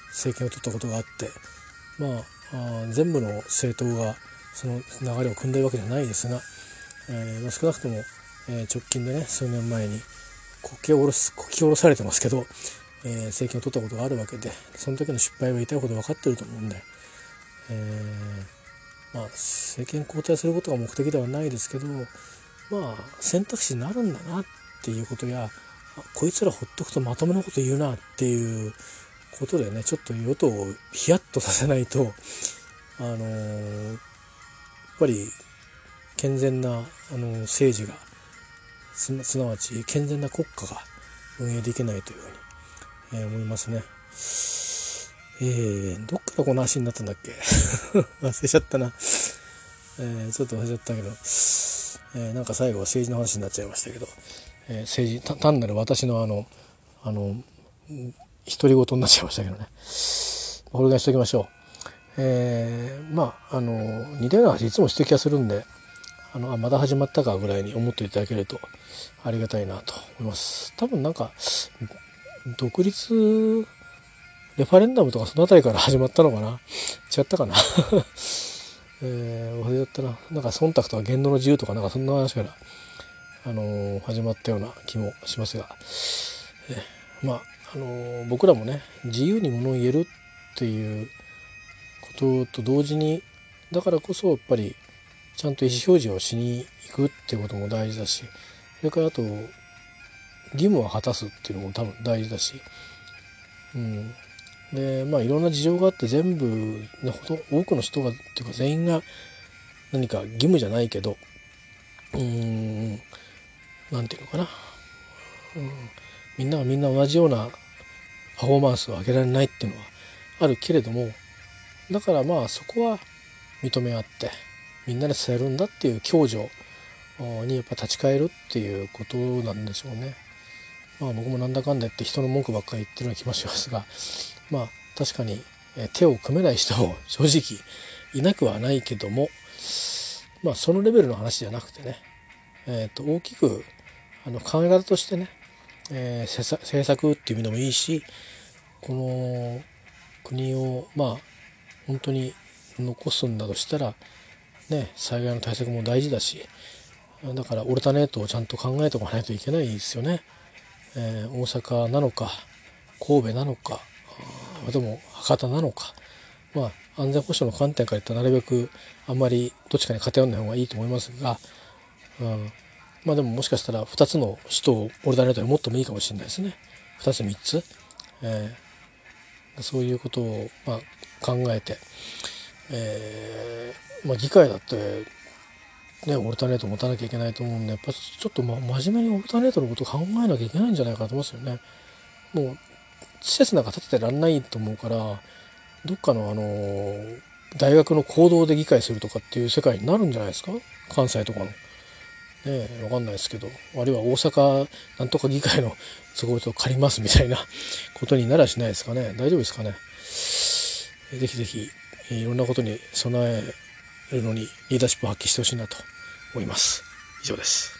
政権を取ったことがあってまあ全部の政党がその流れを組んでるわけじゃないですが、えー、少なくとも、え直近でね数年前に国旗を下ろす国旗を下ろされてますけど、えー、政権を取ったことがあるわけでその時の失敗は痛いほど分かってると思うんで、えー、まあ政権交代することが目的ではないですけどまあ選択肢になるんだなっていうことやこいつらほっとくとまともなこと言うなっていうことでねちょっと与党をヒヤッとさせないとあのー、やっぱり健全なあの政治がすなわち健全な国家が運営できないというふうに、えー、思いますね。えー、どっからこの話になったんだっけ？忘れちゃったな。えー、ちょっと忘れちゃったけど、えー、なんか最後は政治の話になっちゃいましたけど、えー、政治単なる私のあのあの独り言になっちゃいましたけどねこれぐらいしておきましょう。えー、まああの似たような話いつもしてる気がするんであのあまだ始まったかぐらいに思っていただけるとありがたいなと思います。多分なんか独立レファレンダムとかその辺りから始まったのかな？違ったかな？えー、忘れちゃったな。なんか忖度とか言動の自由とかなんかそんな話から、あのー、始まったような気もしますが、えー、まあ、あの、僕らもね、自由にものを言えるっていうことと同時に、だからこそやっぱりちゃんと意思表示をしに行くっていうことも大事だし、それからあと、義務を果たすっていうのも多分大事だし、うん、でまあいろんな事情があって全部、ね、ほど多くの人がっていうか全員が何か義務じゃないけどうん何て言うのかな、うん、みんながみんな同じようなパフォーマンスを上げられないっていうのはあるけれどもだからまあそこは認め合ってみんなで伝えるんだっていう共助にやっぱ立ち返るっていうことなんでしょうね。まあ僕もなんだかんだ言って人の文句ばっかり言ってるような気もしますがまあ確かに手を組めない人も 正直いなくはないけどもまあそのレベルの話じゃなくてね、えー、と大きくあの考え方としてね、えー、政策っていう意味でもいいしこの国をまあ本当に残すんだとしたらね災害の対策も大事だしだからオルタネートをちゃんと考えておかないといけないですよね。えー、大阪なのか神戸なのかでも博多なのかまあ安全保障の観点から言ったらなるべくあんまりどっちかに偏らない方がいいと思いますが、うん、まあでももしかしたら2つの首都をオルダネートに持ってもいいかもしれないですね2つ3つ、えー、そういうことを、まあ、考えて、えーまあ、議会だってね、オルタネート持たなきゃいけないと思うんでやっぱちょっと、ま、真面目にオルタネートのことを考えなきゃいけないんじゃないかと思いますよね。もう施設なんか建ててらんないと思うからどっかのあの大学の行動で議会するとかっていう世界になるんじゃないですか？関西とかの。ねえ、わかんないですけど、あるいは大阪なんとか議会の都合と借りますみたいな ことにならしないですかね。大丈夫ですかね。ぜひぜひ、いろんなことに備えるのにリーダーシップを発揮してほしいなと思います。以上です。